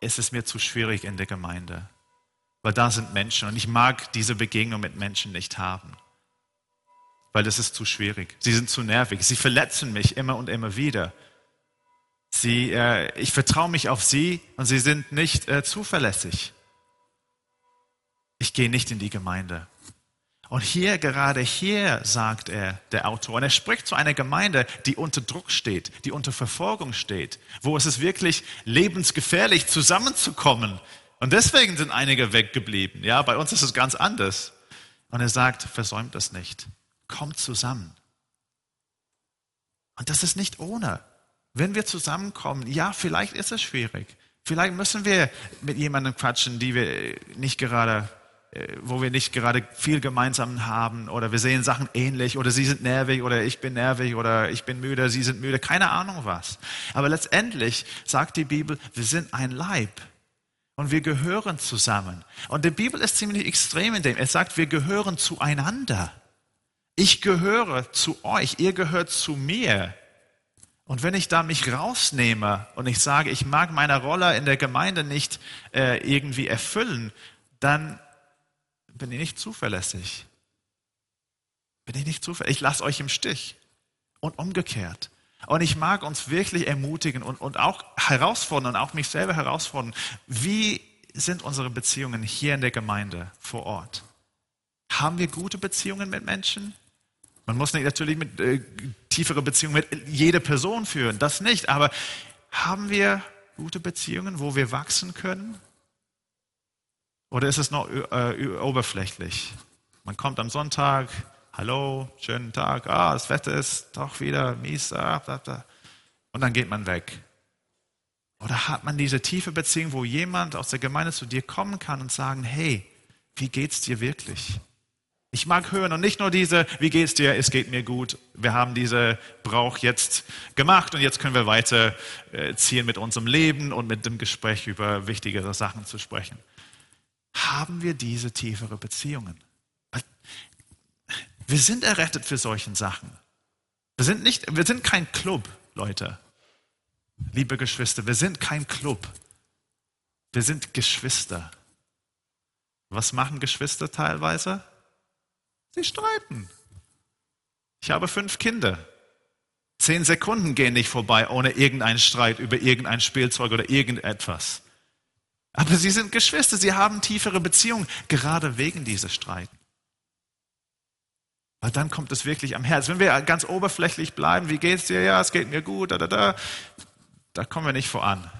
B: es ist mir zu schwierig in der Gemeinde, weil da sind Menschen und ich mag diese Begegnung mit Menschen nicht haben, weil es ist zu schwierig. Sie sind zu nervig, sie verletzen mich immer und immer wieder. Sie, äh, ich vertraue mich auf sie und sie sind nicht äh, zuverlässig. Ich gehe nicht in die Gemeinde. Und hier, gerade hier, sagt er, der Autor, und er spricht zu einer Gemeinde, die unter Druck steht, die unter Verfolgung steht, wo es ist wirklich lebensgefährlich, zusammenzukommen. Und deswegen sind einige weggeblieben. Ja, bei uns ist es ganz anders. Und er sagt, versäumt das nicht. Kommt zusammen. Und das ist nicht ohne. Wenn wir zusammenkommen, ja, vielleicht ist es schwierig. Vielleicht müssen wir mit jemandem quatschen, die wir nicht gerade wo wir nicht gerade viel gemeinsam haben oder wir sehen Sachen ähnlich oder sie sind nervig oder ich bin nervig oder ich bin müde, sie sind müde, keine Ahnung was. Aber letztendlich sagt die Bibel, wir sind ein Leib und wir gehören zusammen. Und die Bibel ist ziemlich extrem in dem. Es sagt, wir gehören zueinander. Ich gehöre zu euch, ihr gehört zu mir. Und wenn ich da mich rausnehme und ich sage, ich mag meine Rolle in der Gemeinde nicht äh, irgendwie erfüllen, dann bin ich nicht zuverlässig. Bin ich nicht zuverlässig. Ich lasse euch im Stich. Und umgekehrt. Und ich mag uns wirklich ermutigen und, und auch herausfordern und auch mich selber herausfordern. Wie sind unsere Beziehungen hier in der Gemeinde vor Ort? Haben wir gute Beziehungen mit Menschen? Man muss nicht natürlich mit äh, tiefere Beziehungen mit jeder Person führen, das nicht. Aber haben wir gute Beziehungen, wo wir wachsen können? Oder ist es noch äh, oberflächlich? Man kommt am Sonntag, hallo, schönen Tag, ah, das Wetter ist doch wieder mies, ah, bla, bla. und dann geht man weg. Oder hat man diese tiefe Beziehung, wo jemand aus der Gemeinde zu dir kommen kann und sagen, hey, wie geht's dir wirklich? Ich mag hören und nicht nur diese, wie geht's dir? Es geht mir gut. Wir haben diese Brauch jetzt gemacht und jetzt können wir weiter äh, mit unserem Leben und mit dem Gespräch über wichtigere Sachen zu sprechen haben wir diese tiefere Beziehungen. Wir sind errettet für solchen Sachen. Wir sind, nicht, wir sind kein Club, Leute. Liebe Geschwister, wir sind kein Club. Wir sind Geschwister. Was machen Geschwister teilweise? Sie streiten. Ich habe fünf Kinder. Zehn Sekunden gehen nicht vorbei ohne irgendeinen Streit über irgendein Spielzeug oder irgendetwas. Aber sie sind Geschwister, sie haben tiefere Beziehungen, gerade wegen dieses Streiten. Weil dann kommt es wirklich am Herz. Wenn wir ganz oberflächlich bleiben, wie geht's dir? Ja, es geht mir gut, da, da, da, da kommen wir nicht voran.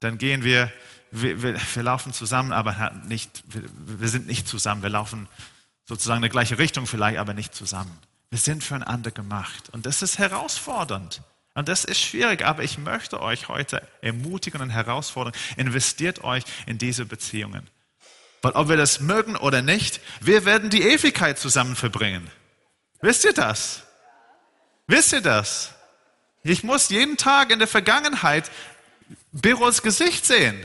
B: Dann gehen wir, wir, wir, wir laufen zusammen, aber nicht, wir, wir sind nicht zusammen. Wir laufen sozusagen in die gleiche Richtung vielleicht, aber nicht zusammen. Wir sind füreinander gemacht. Und das ist herausfordernd. Und das ist schwierig, aber ich möchte euch heute ermutigen und herausfordern, investiert euch in diese Beziehungen. Weil ob wir das mögen oder nicht, wir werden die Ewigkeit zusammen verbringen. Wisst ihr das? Wisst ihr das? Ich muss jeden Tag in der Vergangenheit Biros Gesicht sehen.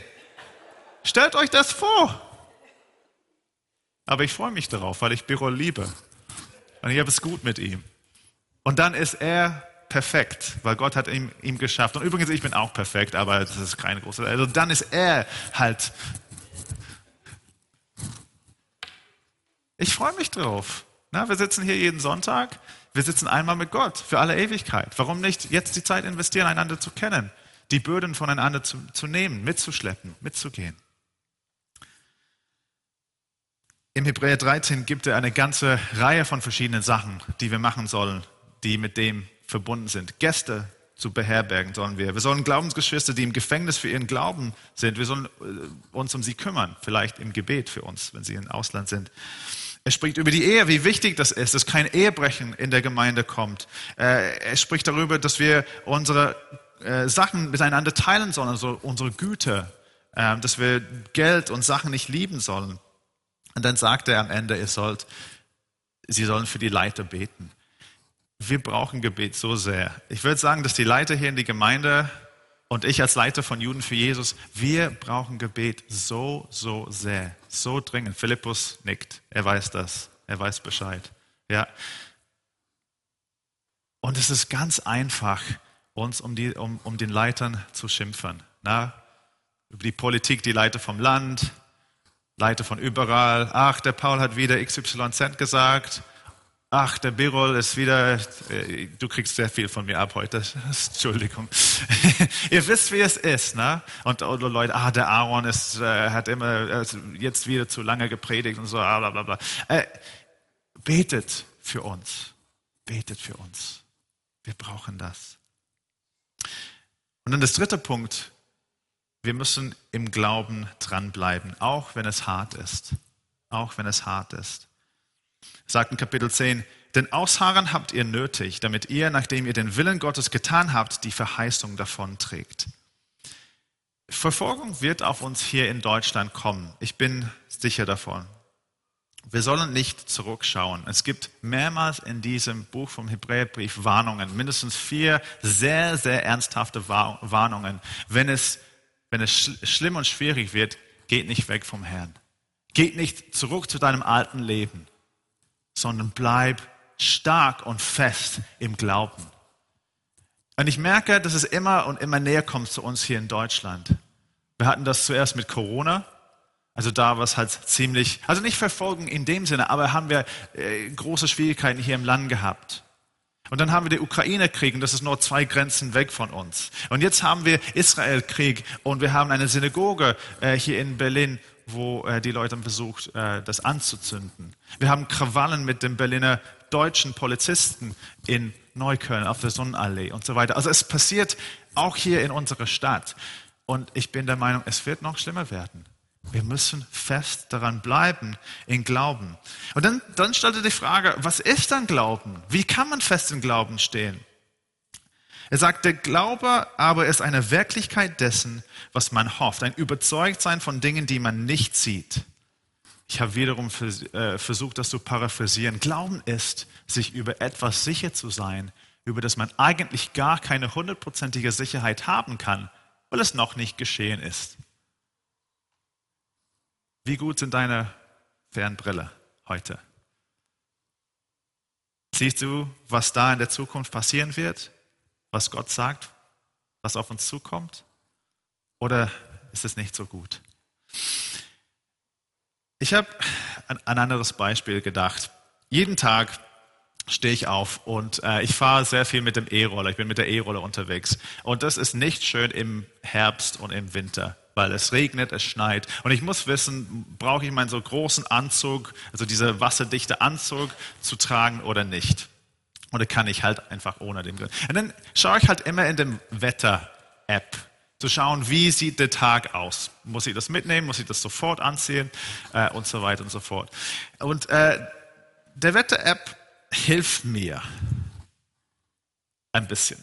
B: Stellt euch das vor. Aber ich freue mich darauf, weil ich Biro liebe. Und ich habe es gut mit ihm. Und dann ist er perfekt, weil Gott hat ihm, ihm geschafft. Und übrigens, ich bin auch perfekt, aber das ist keine große. Also dann ist er halt. Ich freue mich drauf. Na, wir sitzen hier jeden Sonntag. Wir sitzen einmal mit Gott für alle Ewigkeit. Warum nicht jetzt die Zeit investieren, einander zu kennen, die Böden voneinander zu, zu nehmen, mitzuschleppen, mitzugehen? Im Hebräer 13 gibt er eine ganze Reihe von verschiedenen Sachen, die wir machen sollen, die mit dem verbunden sind. Gäste zu beherbergen sollen wir. Wir sollen Glaubensgeschwister, die im Gefängnis für ihren Glauben sind, wir sollen äh, uns um sie kümmern, vielleicht im Gebet für uns, wenn sie im Ausland sind. Er spricht über die Ehe, wie wichtig das ist, dass kein Ehebrechen in der Gemeinde kommt. Äh, er spricht darüber, dass wir unsere äh, Sachen miteinander teilen sollen, also unsere Güter, dass wir Geld und Sachen nicht lieben sollen. Und dann sagt er am Ende, ihr sollt, sie sollen für die Leiter beten. Wir brauchen Gebet so sehr. Ich würde sagen, dass die Leiter hier in die Gemeinde und ich als Leiter von Juden für Jesus, wir brauchen Gebet so, so sehr, so dringend. Philippus nickt. Er weiß das. Er weiß Bescheid. Ja. Und es ist ganz einfach, uns um, die, um, um den Leitern zu schimpfen. Na? Über die Politik, die Leiter vom Land, Leiter von überall. Ach, der Paul hat wieder XYZ gesagt ach, der Birol ist wieder, äh, du kriegst sehr viel von mir ab heute, Entschuldigung. Ihr wisst, wie es ist, ne? Und oder Leute, ah, der Aaron ist, äh, hat immer äh, jetzt wieder zu lange gepredigt und so, bla bla bla. Äh, betet für uns, betet für uns. Wir brauchen das. Und dann das dritte Punkt, wir müssen im Glauben dranbleiben, auch wenn es hart ist. Auch wenn es hart ist. Sagt in Kapitel 10, denn Ausharren habt ihr nötig, damit ihr, nachdem ihr den Willen Gottes getan habt, die Verheißung davon trägt. Verfolgung wird auf uns hier in Deutschland kommen. Ich bin sicher davon. Wir sollen nicht zurückschauen. Es gibt mehrmals in diesem Buch vom Hebräerbrief Warnungen, mindestens vier sehr, sehr ernsthafte Warnungen. Wenn es, wenn es schlimm und schwierig wird, geht nicht weg vom Herrn. Geht nicht zurück zu deinem alten Leben, sondern bleib stark und fest im Glauben. Und ich merke, dass es immer und immer näher kommt zu uns hier in Deutschland. Wir hatten das zuerst mit Corona. Also da war es halt ziemlich, also nicht Verfolgung in dem Sinne, aber haben wir äh, große Schwierigkeiten hier im Land gehabt. Und dann haben wir den Ukraine-Krieg und das ist nur zwei Grenzen weg von uns. Und jetzt haben wir Israel-Krieg und wir haben eine Synagoge äh, hier in Berlin, wo äh, die Leute haben versucht, äh, das anzuzünden. Wir haben Krawallen mit den Berliner deutschen Polizisten in Neukölln auf der Sonnenallee und so weiter. Also es passiert auch hier in unserer Stadt. Und ich bin der Meinung, es wird noch schlimmer werden. Wir müssen fest daran bleiben, in Glauben. Und dann, dann stellte die Frage, was ist dann Glauben? Wie kann man fest in Glauben stehen? Er sagt, der Glaube aber ist eine Wirklichkeit dessen, was man hofft, ein Überzeugtsein von Dingen, die man nicht sieht. Ich habe wiederum äh, versucht, das zu paraphrasieren. Glauben ist, sich über etwas sicher zu sein, über das man eigentlich gar keine hundertprozentige Sicherheit haben kann, weil es noch nicht geschehen ist. Wie gut sind deine Fernbrille heute? Siehst du, was da in der Zukunft passieren wird? Was Gott sagt? Was auf uns zukommt? Oder ist es nicht so gut? Ich habe an ein anderes Beispiel gedacht. Jeden Tag stehe ich auf und äh, ich fahre sehr viel mit dem E-Roller. Ich bin mit der E-Roller unterwegs. Und das ist nicht schön im Herbst und im Winter weil es regnet, es schneit. Und ich muss wissen, brauche ich meinen so großen Anzug, also diese wasserdichte Anzug zu tragen oder nicht? Oder kann ich halt einfach ohne den? Und dann schaue ich halt immer in dem Wetter-App zu schauen, wie sieht der Tag aus? Muss ich das mitnehmen? Muss ich das sofort anziehen? Äh, und so weiter und so fort. Und äh, der Wetter-App hilft mir ein bisschen.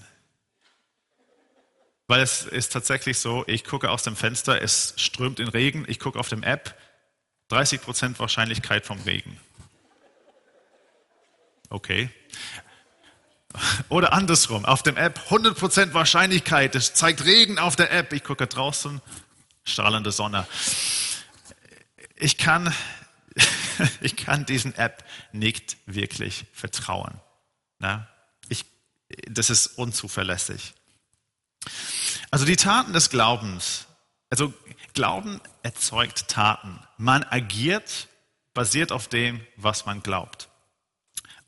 B: Weil es ist tatsächlich so, ich gucke aus dem Fenster, es strömt in Regen, ich gucke auf dem App, 30% Wahrscheinlichkeit vom Regen. Okay. Oder andersrum, auf dem App 100% Wahrscheinlichkeit, es zeigt Regen auf der App, ich gucke draußen, strahlende Sonne. Ich kann, ich kann diesen App nicht wirklich vertrauen. Na? Ich, das ist unzuverlässig. Also die Taten des Glaubens. Also Glauben erzeugt Taten. Man agiert basiert auf dem, was man glaubt.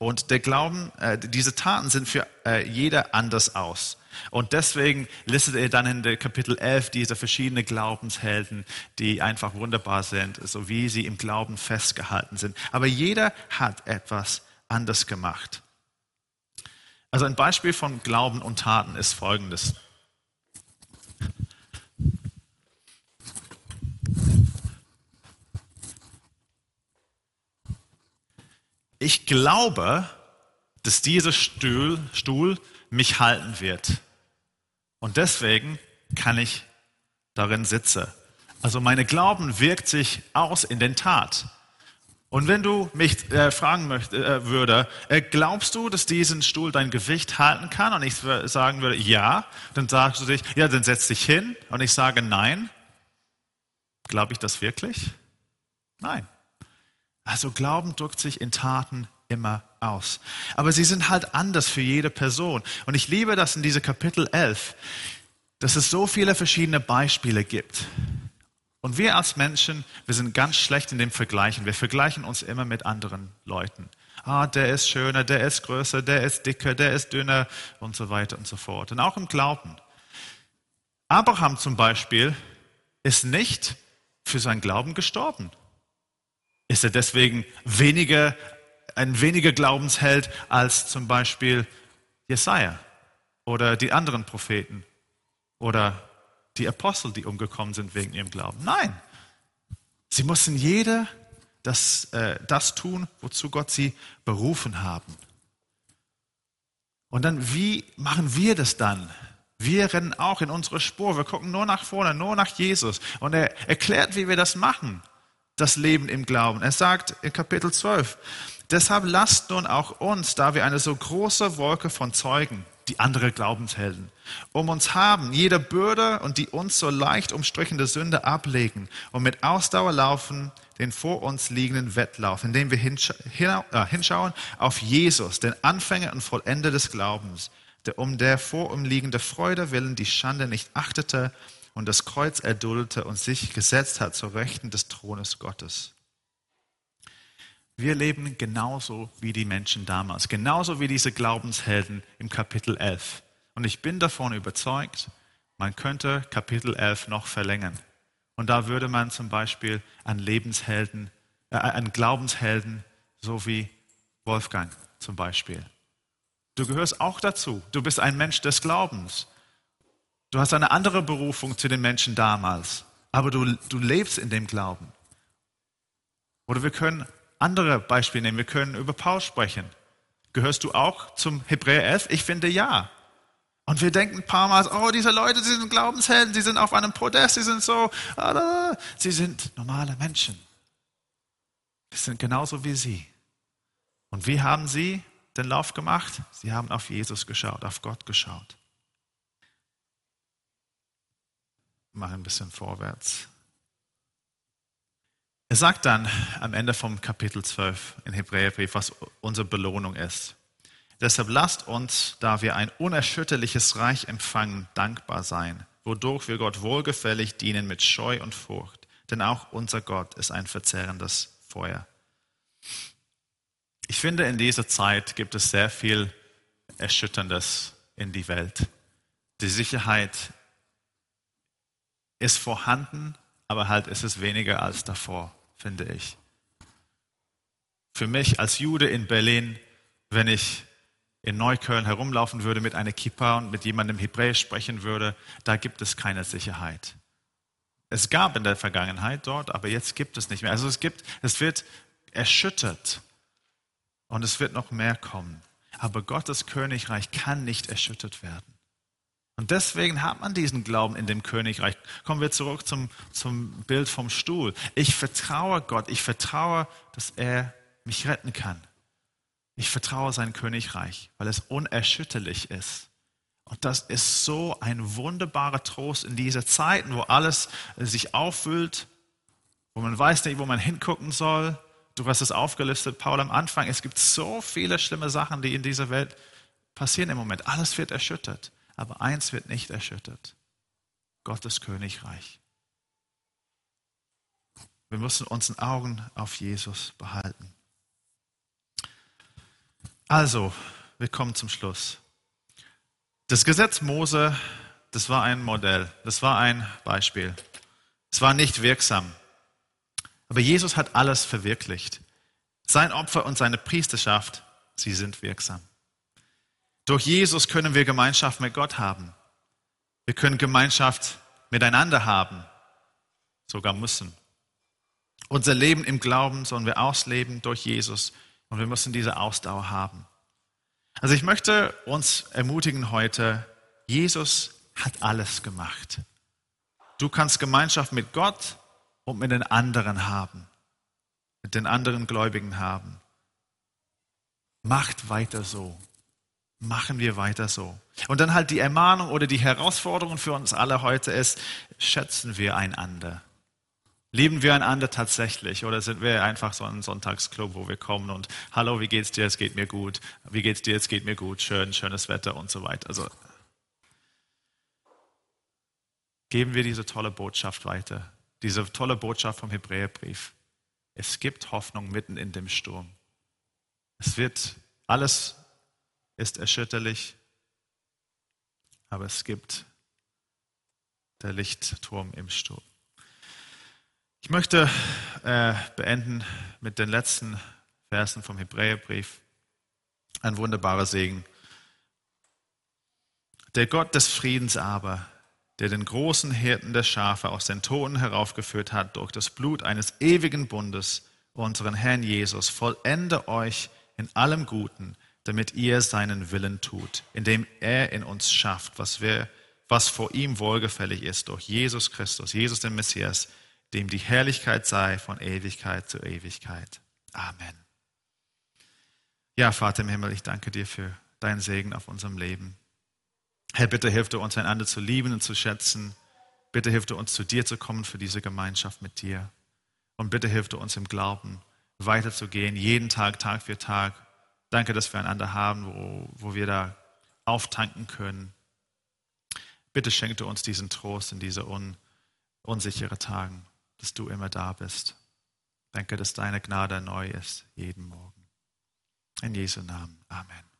B: Und der Glauben, äh, diese Taten sind für äh, jeder anders aus. Und deswegen listet er dann in der Kapitel 11 diese verschiedenen Glaubenshelden, die einfach wunderbar sind, so wie sie im Glauben festgehalten sind. Aber jeder hat etwas anders gemacht. Also ein Beispiel von Glauben und Taten ist folgendes. Ich glaube, dass dieser Stuhl, Stuhl mich halten wird. Und deswegen kann ich darin sitzen. Also meine Glauben wirkt sich aus in den Tat. Und wenn du mich äh, fragen möchte, äh, würde, äh, glaubst du, dass diesen Stuhl dein Gewicht halten kann? Und ich sagen würde, ja, dann sagst du dich, ja, dann setz dich hin. Und ich sage, nein. Glaube ich das wirklich? Nein. Also Glauben drückt sich in Taten immer aus. Aber sie sind halt anders für jede Person. Und ich liebe das in diese Kapitel 11, dass es so viele verschiedene Beispiele gibt. Und wir als Menschen, wir sind ganz schlecht in dem Vergleichen. Wir vergleichen uns immer mit anderen Leuten. Ah, der ist schöner, der ist größer, der ist dicker, der ist dünner und so weiter und so fort. Und auch im Glauben. Abraham zum Beispiel ist nicht für seinen Glauben gestorben. Ist er deswegen weniger, ein weniger Glaubensheld als zum Beispiel Jesaja oder die anderen Propheten oder die Apostel, die umgekommen sind wegen ihrem Glauben? Nein. Sie mussten jeder das, äh, das tun, wozu Gott sie berufen haben. Und dann, wie machen wir das dann? Wir rennen auch in unsere Spur. Wir gucken nur nach vorne, nur nach Jesus. Und er erklärt, wie wir das machen, das Leben im Glauben. Er sagt in Kapitel 12, deshalb lasst nun auch uns, da wir eine so große Wolke von Zeugen, die andere Glaubenshelden, um uns haben, jede Bürde und die uns so leicht umstrichende Sünde ablegen und mit Ausdauer laufen den vor uns liegenden Wettlauf, indem wir äh, hinschauen auf Jesus, den Anfänger und Vollender des Glaubens, der um der vor ihm liegende Freude willen die Schande nicht achtete und das Kreuz erduldete und sich gesetzt hat zur Rechten des Thrones Gottes. Wir leben genauso wie die Menschen damals, genauso wie diese Glaubenshelden im Kapitel 11. Und ich bin davon überzeugt, man könnte Kapitel 11 noch verlängern. Und da würde man zum Beispiel an Lebenshelden, äh, an Glaubenshelden, so wie Wolfgang zum Beispiel. Du gehörst auch dazu. Du bist ein Mensch des Glaubens. Du hast eine andere Berufung zu den Menschen damals, aber du, du lebst in dem Glauben. Oder wir können andere Beispiele nehmen. Wir können über Paul sprechen. Gehörst du auch zum Hebräer 11? Ich finde ja. Und wir denken ein paar Mal, oh, diese Leute, sie sind Glaubenshelden, sie sind auf einem Podest, sie sind so, sie sind normale Menschen. Sie sind genauso wie sie. Und wie haben sie den Lauf gemacht? Sie haben auf Jesus geschaut, auf Gott geschaut. Mach ein bisschen vorwärts. Er sagt dann am Ende vom Kapitel 12 in Hebräerbrief, was unsere Belohnung ist. Deshalb lasst uns, da wir ein unerschütterliches Reich empfangen, dankbar sein, wodurch wir Gott wohlgefällig dienen mit Scheu und Furcht. Denn auch unser Gott ist ein verzehrendes Feuer. Ich finde, in dieser Zeit gibt es sehr viel Erschütterndes in die Welt. Die Sicherheit ist vorhanden, aber halt ist es weniger als davor, finde ich. Für mich als Jude in Berlin, wenn ich in Neukölln herumlaufen würde mit einer Kippa und mit jemandem Hebräisch sprechen würde, da gibt es keine Sicherheit. Es gab in der Vergangenheit dort, aber jetzt gibt es nicht mehr. Also es gibt, es wird erschüttert und es wird noch mehr kommen. Aber Gottes Königreich kann nicht erschüttert werden. Und deswegen hat man diesen Glauben in dem Königreich. Kommen wir zurück zum, zum Bild vom Stuhl. Ich vertraue Gott, ich vertraue, dass er mich retten kann. Ich vertraue sein Königreich, weil es unerschütterlich ist. Und das ist so ein wunderbarer Trost in dieser Zeiten, wo alles sich auffüllt, wo man weiß nicht, wo man hingucken soll. Du hast es aufgelistet, Paul, am Anfang. Es gibt so viele schlimme Sachen, die in dieser Welt passieren im Moment. Alles wird erschüttert. Aber eins wird nicht erschüttert. Gottes Königreich. Wir müssen unsere Augen auf Jesus behalten. Also, wir kommen zum Schluss. Das Gesetz Mose, das war ein Modell, das war ein Beispiel. Es war nicht wirksam. Aber Jesus hat alles verwirklicht. Sein Opfer und seine Priesterschaft, sie sind wirksam. Durch Jesus können wir Gemeinschaft mit Gott haben. Wir können Gemeinschaft miteinander haben, sogar müssen. Unser Leben im Glauben sollen wir ausleben durch Jesus und wir müssen diese Ausdauer haben. Also ich möchte uns ermutigen heute, Jesus hat alles gemacht. Du kannst Gemeinschaft mit Gott und mit den anderen haben, mit den anderen Gläubigen haben. Macht weiter so. Machen wir weiter so. Und dann halt die Ermahnung oder die Herausforderung für uns alle heute ist, schätzen wir einander. Lieben wir einander tatsächlich oder sind wir einfach so ein Sonntagsclub, wo wir kommen und hallo, wie geht's dir? Es geht mir gut. Wie geht's dir? Es geht mir gut. Schön, schönes Wetter und so weiter. Also geben wir diese tolle Botschaft weiter. Diese tolle Botschaft vom Hebräerbrief. Es gibt Hoffnung mitten in dem Sturm. Es wird, alles ist erschütterlich, aber es gibt der Lichtturm im Sturm. Ich möchte äh, beenden mit den letzten Versen vom Hebräerbrief. Ein wunderbarer Segen. Der Gott des Friedens aber, der den großen Hirten der Schafe aus den Toten heraufgeführt hat durch das Blut eines ewigen Bundes, unseren Herrn Jesus, vollende euch in allem Guten, damit ihr seinen Willen tut, indem er in uns schafft, was, wir, was vor ihm wohlgefällig ist, durch Jesus Christus, Jesus den Messias, dem die Herrlichkeit sei von Ewigkeit zu Ewigkeit. Amen. Ja, Vater im Himmel, ich danke dir für deinen Segen auf unserem Leben. Herr, bitte hilf du uns, einander zu lieben und zu schätzen. Bitte hilf du uns, zu dir zu kommen für diese Gemeinschaft mit dir. Und bitte hilf du uns im Glauben weiterzugehen, jeden Tag, Tag für Tag. Danke, dass wir einander haben, wo, wo wir da auftanken können. Bitte schenk du uns diesen Trost in diese un, unsichere Tagen, dass du immer da bist. Danke, dass deine Gnade neu ist, jeden Morgen. In Jesu Namen. Amen.